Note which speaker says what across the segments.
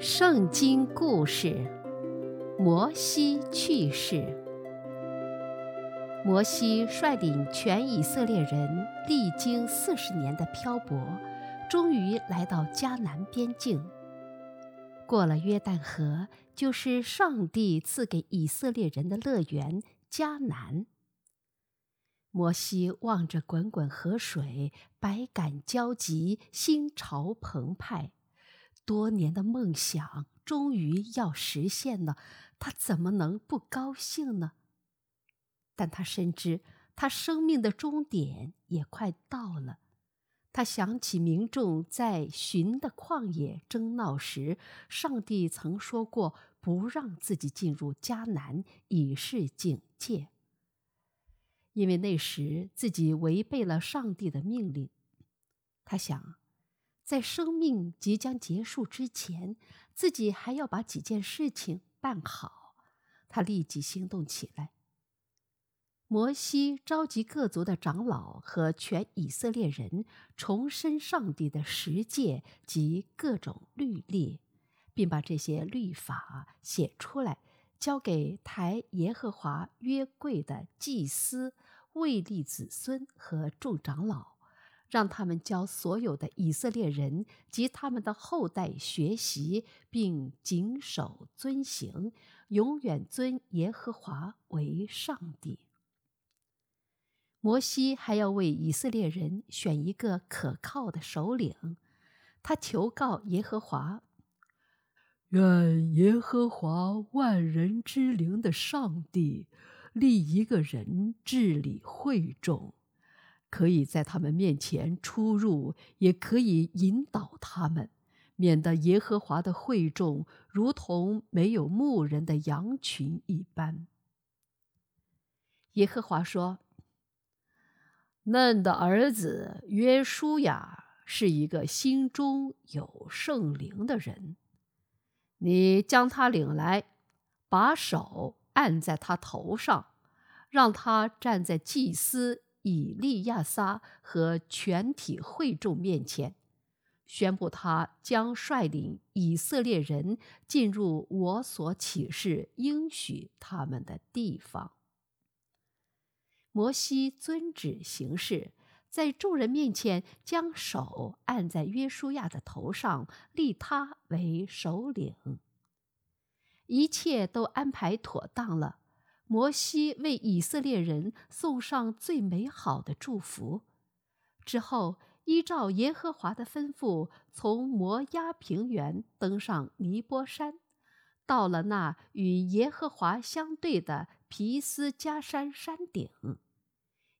Speaker 1: 圣经故事：摩西去世。摩西率领全以色列人历经四十年的漂泊，终于来到迦南边境。过了约旦河，就是上帝赐给以色列人的乐园迦南。摩西望着滚滚河水，百感交集，心潮澎湃。多年的梦想终于要实现了，他怎么能不高兴呢？但他深知，他生命的终点也快到了。他想起民众在寻的旷野争闹时，上帝曾说过不让自己进入迦南，以示警戒。因为那时自己违背了上帝的命令，他想。在生命即将结束之前，自己还要把几件事情办好。他立即行动起来。摩西召集各族的长老和全以色列人，重申上帝的十诫及各种律例，并把这些律法写出来，交给抬耶和华约柜的祭司、卫立子孙和众长老。让他们教所有的以色列人及他们的后代学习，并谨守遵行，永远尊耶和华为上帝。摩西还要为以色列人选一个可靠的首领，他求告耶和华：“
Speaker 2: 愿耶和华万人之灵的上帝立一个人治理会众。”可以在他们面前出入，也可以引导他们，免得耶和华的会众如同没有牧人的羊群一般。
Speaker 1: 耶和华说：“
Speaker 2: 嫩的儿子约书亚是一个心中有圣灵的人，你将他领来，把手按在他头上，让他站在祭司。”以利亚撒和全体会众面前，宣布他将率领以色列人进入我所启示应许他们的地方。摩西遵旨行事，在众人面前将手按在约书亚的头上，立他为首领。一切都安排妥当了。摩西为以色列人送上最美好的祝福，之后依照耶和华的吩咐，从摩押平原登上尼波山，到了那与耶和华相对的皮斯加山山顶。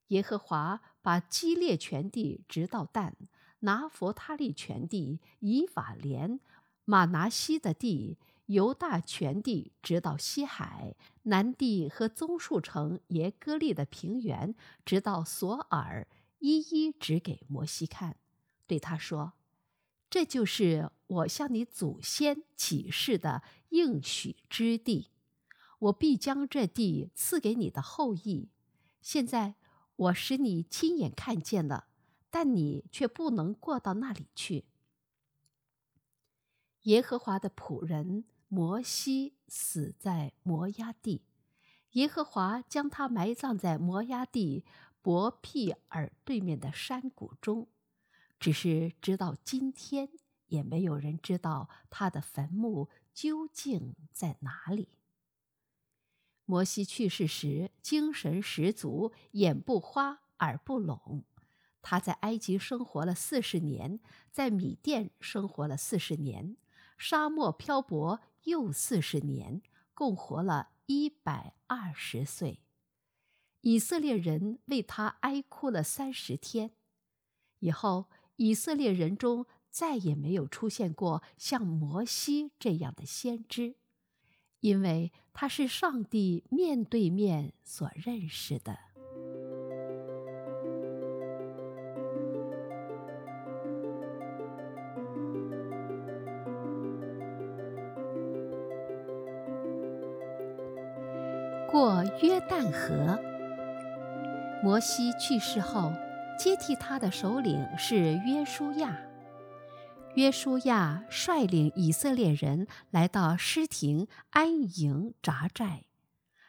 Speaker 2: 耶和华把基列全地直到但，拿弗他利全地、以法莲、玛拿西的地。犹大全地直到西海，南地和棕树城耶哥利的平原，直到索尔，一一指给摩西看，对他说：“这就是我向你祖先起誓的应许之地，我必将这地赐给你的后裔。现在我使你亲眼看见了，但你却不能过到那里去。”耶和华的仆人。摩西死在摩押地，耶和华将他埋葬在摩押地伯毘珥对面的山谷中。只是直到今天，也没有人知道他的坟墓究竟在哪里。摩西去世时，精神十足，眼不花，耳不聋。他在埃及生活了四十年，在米甸生活了四十年，沙漠漂泊。又四十年，共活了一百二十岁。以色列人为他哀哭了三十天。以后，以色列人中再也没有出现过像摩西这样的先知，因为他是上帝面对面所认识的。约旦河。摩西去世后，接替他的首领是约书亚。
Speaker 1: 约书亚率领以色列人来到诗亭安营扎寨，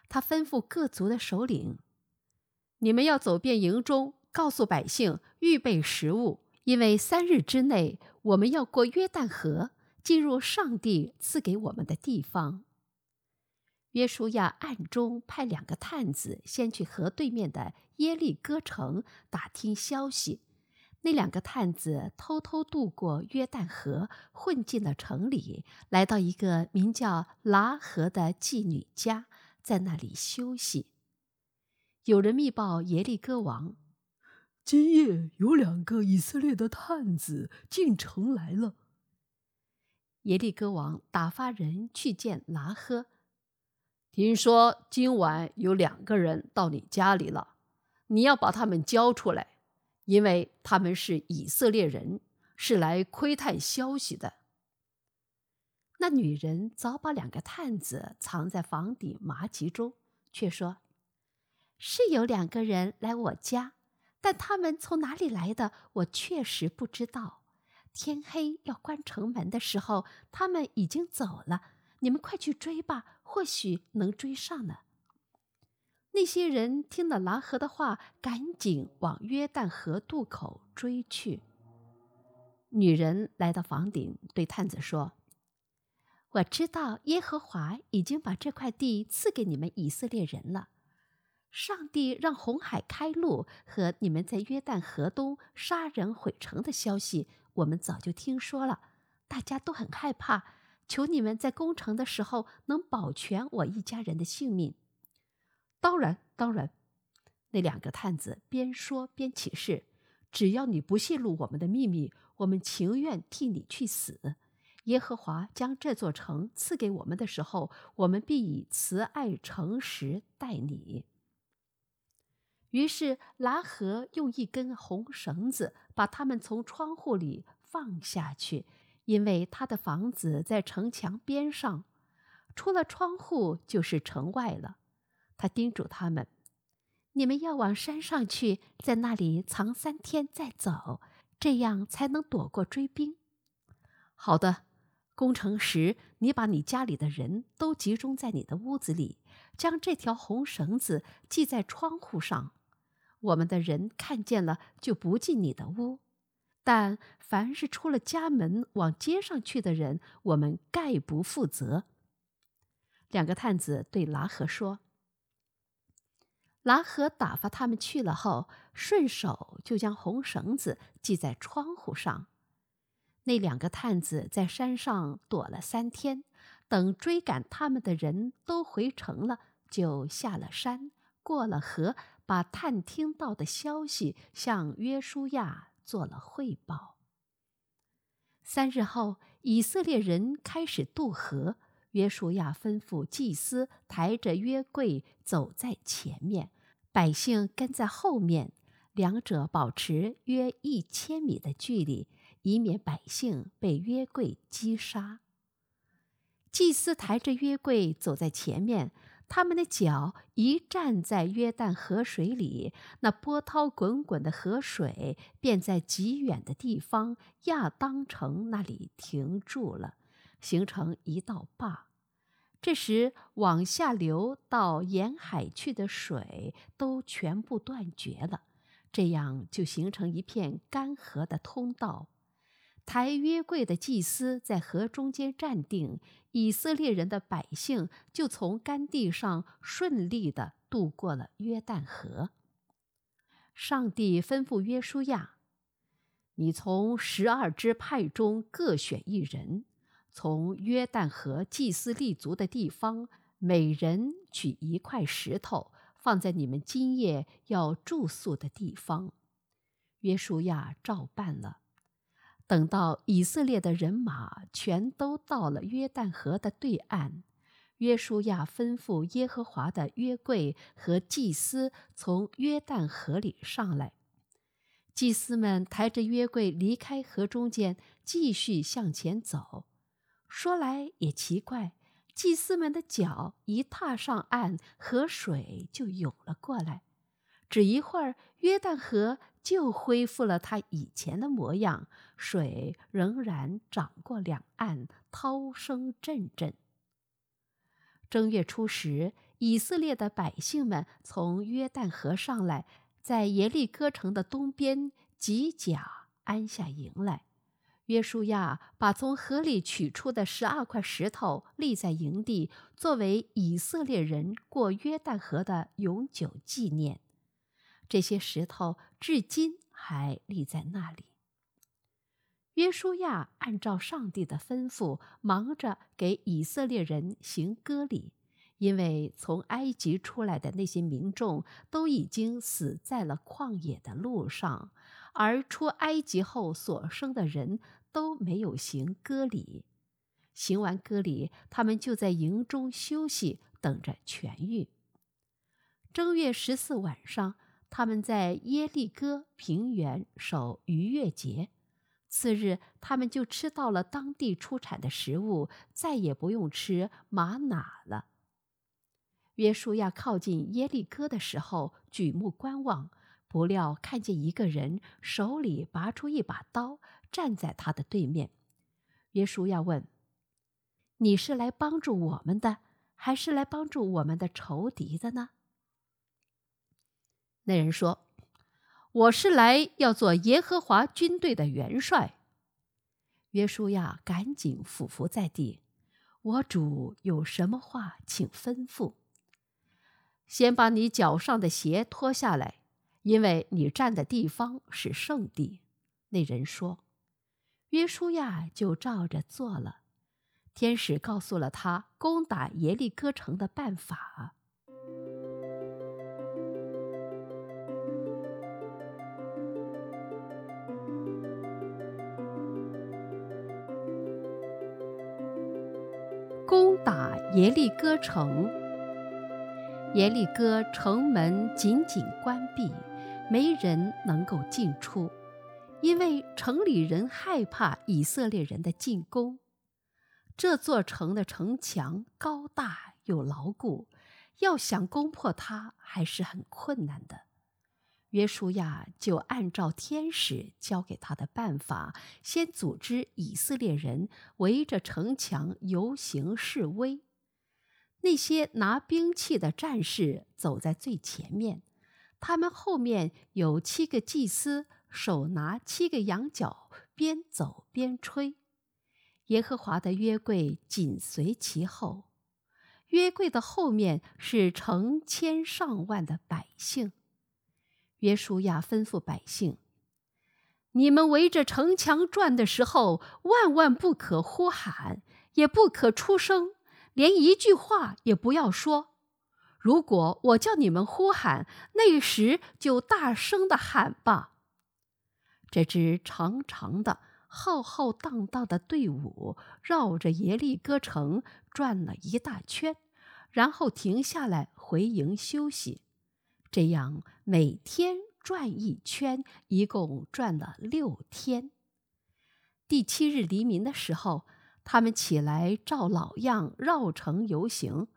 Speaker 1: 他吩咐各族的首领：“你们要走遍营中，告诉百姓预备食物，因为三日之内我们要过约旦河，进入上帝赐给我们的地方。”约书亚暗中派两个探子先去河对面的耶利哥城打听消息。那两个探子偷偷渡过约旦河，混进了城里，来到一个名叫拉合的妓女家，在那里休息。有人密报耶利哥王：“
Speaker 2: 今夜有两个以色列的探子进城来了。”
Speaker 1: 耶利哥王打发人去见喇合，
Speaker 2: 听说今晚有两个人到你家里了，你要把他们交出来。因为他们是以色列人，是来窥探消息的。
Speaker 1: 那女人早把两个探子藏在房顶麻笈中，却说：“是有两个人来我家，但他们从哪里来的，我确实不知道。天黑要关城门的时候，他们已经走了。你们快去追吧，或许能追上呢。”那些人听了喇合的话，赶紧往约旦河渡口追去。女人来到房顶，对探子说：“我知道耶和华已经把这块地赐给你们以色列人了。上帝让红海开路和你们在约旦河东杀人毁城的消息，我们早就听说了，大家都很害怕。求你们在攻城的时候能保全我一家人的性命。”
Speaker 2: 当然，当然。那两个探子边说边起誓：“只要你不泄露我们的秘密，我们情愿替你去死。耶和华将这座城赐给我们的时候，我们必以慈爱诚实待你。”
Speaker 1: 于是喇合用一根红绳子把他们从窗户里放下去，因为他的房子在城墙边上，出了窗户就是城外了。他叮嘱他们：“你们要往山上去，在那里藏三天再走，这样才能躲过追兵。”
Speaker 2: 好的，攻城时你把你家里的人都集中在你的屋子里，将这条红绳子系在窗户上。我们的人看见了就不进你的屋，但凡是出了家门往街上去的人，我们概不负责。两个探子对拉合说。
Speaker 1: 拉合打发他们去了后，顺手就将红绳子系在窗户上。那两个探子在山上躲了三天，等追赶他们的人都回城了，就下了山，过了河，把探听到的消息向约书亚做了汇报。三日后，以色列人开始渡河。约书亚吩咐祭司抬着约柜走在前面，百姓跟在后面，两者保持约一千米的距离，以免百姓被约柜击杀。祭司抬着约柜走在前面，他们的脚一站在约旦河水里，那波涛滚滚的河水便在极远的地方亚当城那里停住了。形成一道坝，这时往下流到沿海去的水都全部断绝了，这样就形成一片干涸的通道。抬约柜的祭司在河中间站定，以色列人的百姓就从干地上顺利地渡过了约旦河。上帝吩咐约书亚：“你从十二支派中各选一人。”从约旦河祭司立足的地方，每人取一块石头，放在你们今夜要住宿的地方。约书亚照办了。等到以色列的人马全都到了约旦河的对岸，约书亚吩咐耶和华的约柜和祭司从约旦河里上来。祭司们抬着约柜离开河中间，继续向前走。说来也奇怪，祭司们的脚一踏上岸，河水就涌了过来。只一会儿，约旦河就恢复了它以前的模样，水仍然涨过两岸，涛声阵阵。正月初十，以色列的百姓们从约旦河上来，在耶利哥城的东边吉甲安下营来。约书亚把从河里取出的十二块石头立在营地，作为以色列人过约旦河的永久纪念。这些石头至今还立在那里。约书亚按照上帝的吩咐，忙着给以色列人行割礼，因为从埃及出来的那些民众都已经死在了旷野的路上，而出埃及后所生的人都没有行割礼。行完割礼，他们就在营中休息，等着痊愈。正月十四晚上。他们在耶利哥平原守逾越节，次日他们就吃到了当地出产的食物，再也不用吃玛哪了。约书亚靠近耶利哥的时候，举目观望，不料看见一个人手里拔出一把刀，站在他的对面。约书亚问：“你是来帮助我们的，还是来帮助我们的仇敌的呢？”那人说：“我是来要做耶和华军队的元帅。”约书亚赶紧俯伏在地：“我主有什么话，请吩咐。先把你脚上的鞋脱下来，因为你站的地方是圣地。”那人说：“约书亚就照着做了。”天使告诉了他攻打耶利哥城的办法。耶利哥城，耶利哥城门紧紧关闭，没人能够进出，因为城里人害怕以色列人的进攻。这座城的城墙高大又牢固，要想攻破它还是很困难的。约书亚就按照天使教给他的办法，先组织以色列人围着城墙游行示威。那些拿兵器的战士走在最前面，他们后面有七个祭司，手拿七个羊角，边走边吹。耶和华的约柜紧随其后，约柜的后面是成千上万的百姓。约书亚吩咐百姓：“你们围着城墙转的时候，万万不可呼喊，也不可出声，连一句话也不要说。如果我叫你们呼喊，那时就大声地喊吧。”这支长长的、浩浩荡荡的队伍绕着耶利哥城转了一大圈，然后停下来回营休息。这样每天转一圈，一共转了六天。第七日黎明的时候，他们起来照老样绕城游行。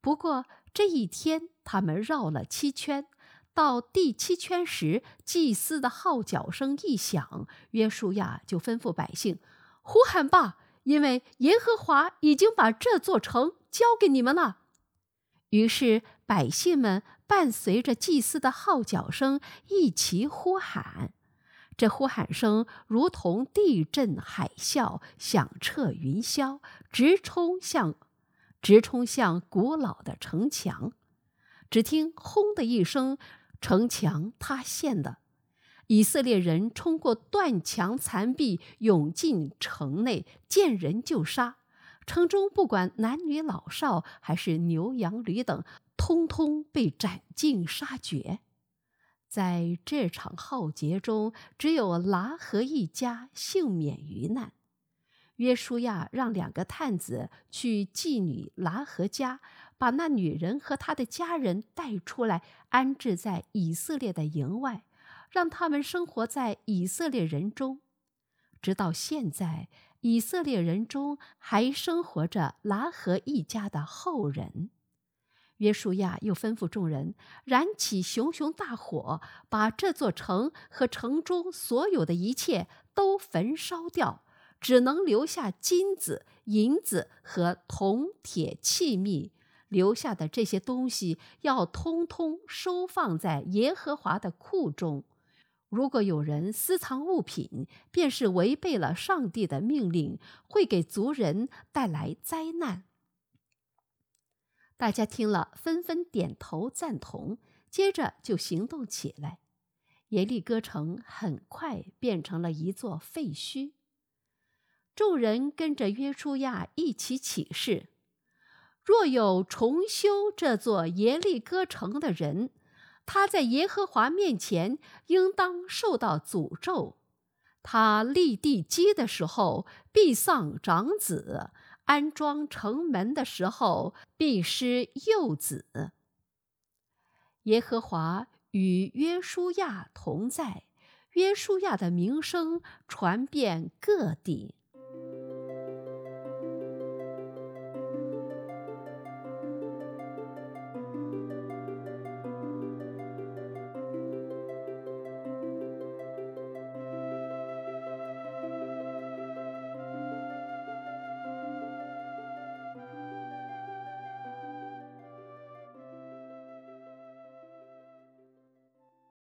Speaker 1: 不过这一天他们绕了七圈，到第七圈时，祭司的号角声一响，约书亚就吩咐百姓：“呼喊吧，因为耶和华已经把这座城交给你们了。”于是百姓们。伴随着祭司的号角声，一齐呼喊。这呼喊声如同地震海啸，响彻云霄，直冲向，直冲向古老的城墙。只听“轰”的一声，城墙塌陷了。以色列人冲过断墙残壁，涌进城内，见人就杀。城中不管男女老少，还是牛羊驴等。通通被斩尽杀绝，在这场浩劫中，只有拉合一家幸免于难。约书亚让两个探子去妓女拉合家，把那女人和她的家人带出来，安置在以色列的营外，让他们生活在以色列人中。直到现在，以色列人中还生活着拉合一家的后人。约书亚又吩咐众人燃起熊熊大火，把这座城和城中所有的一切都焚烧掉，只能留下金子、银子和铜铁器皿。留下的这些东西要通通收放在耶和华的库中。如果有人私藏物品，便是违背了上帝的命令，会给族人带来灾难。大家听了，纷纷点头赞同，接着就行动起来。耶利哥城很快变成了一座废墟。众人跟着约书亚一起起誓。若有重修这座耶利哥城的人，他在耶和华面前应当受到诅咒。他立地基的时候必丧长子，安装城门的时候必失幼子。耶和华与约书亚同在，约书亚的名声传遍各地。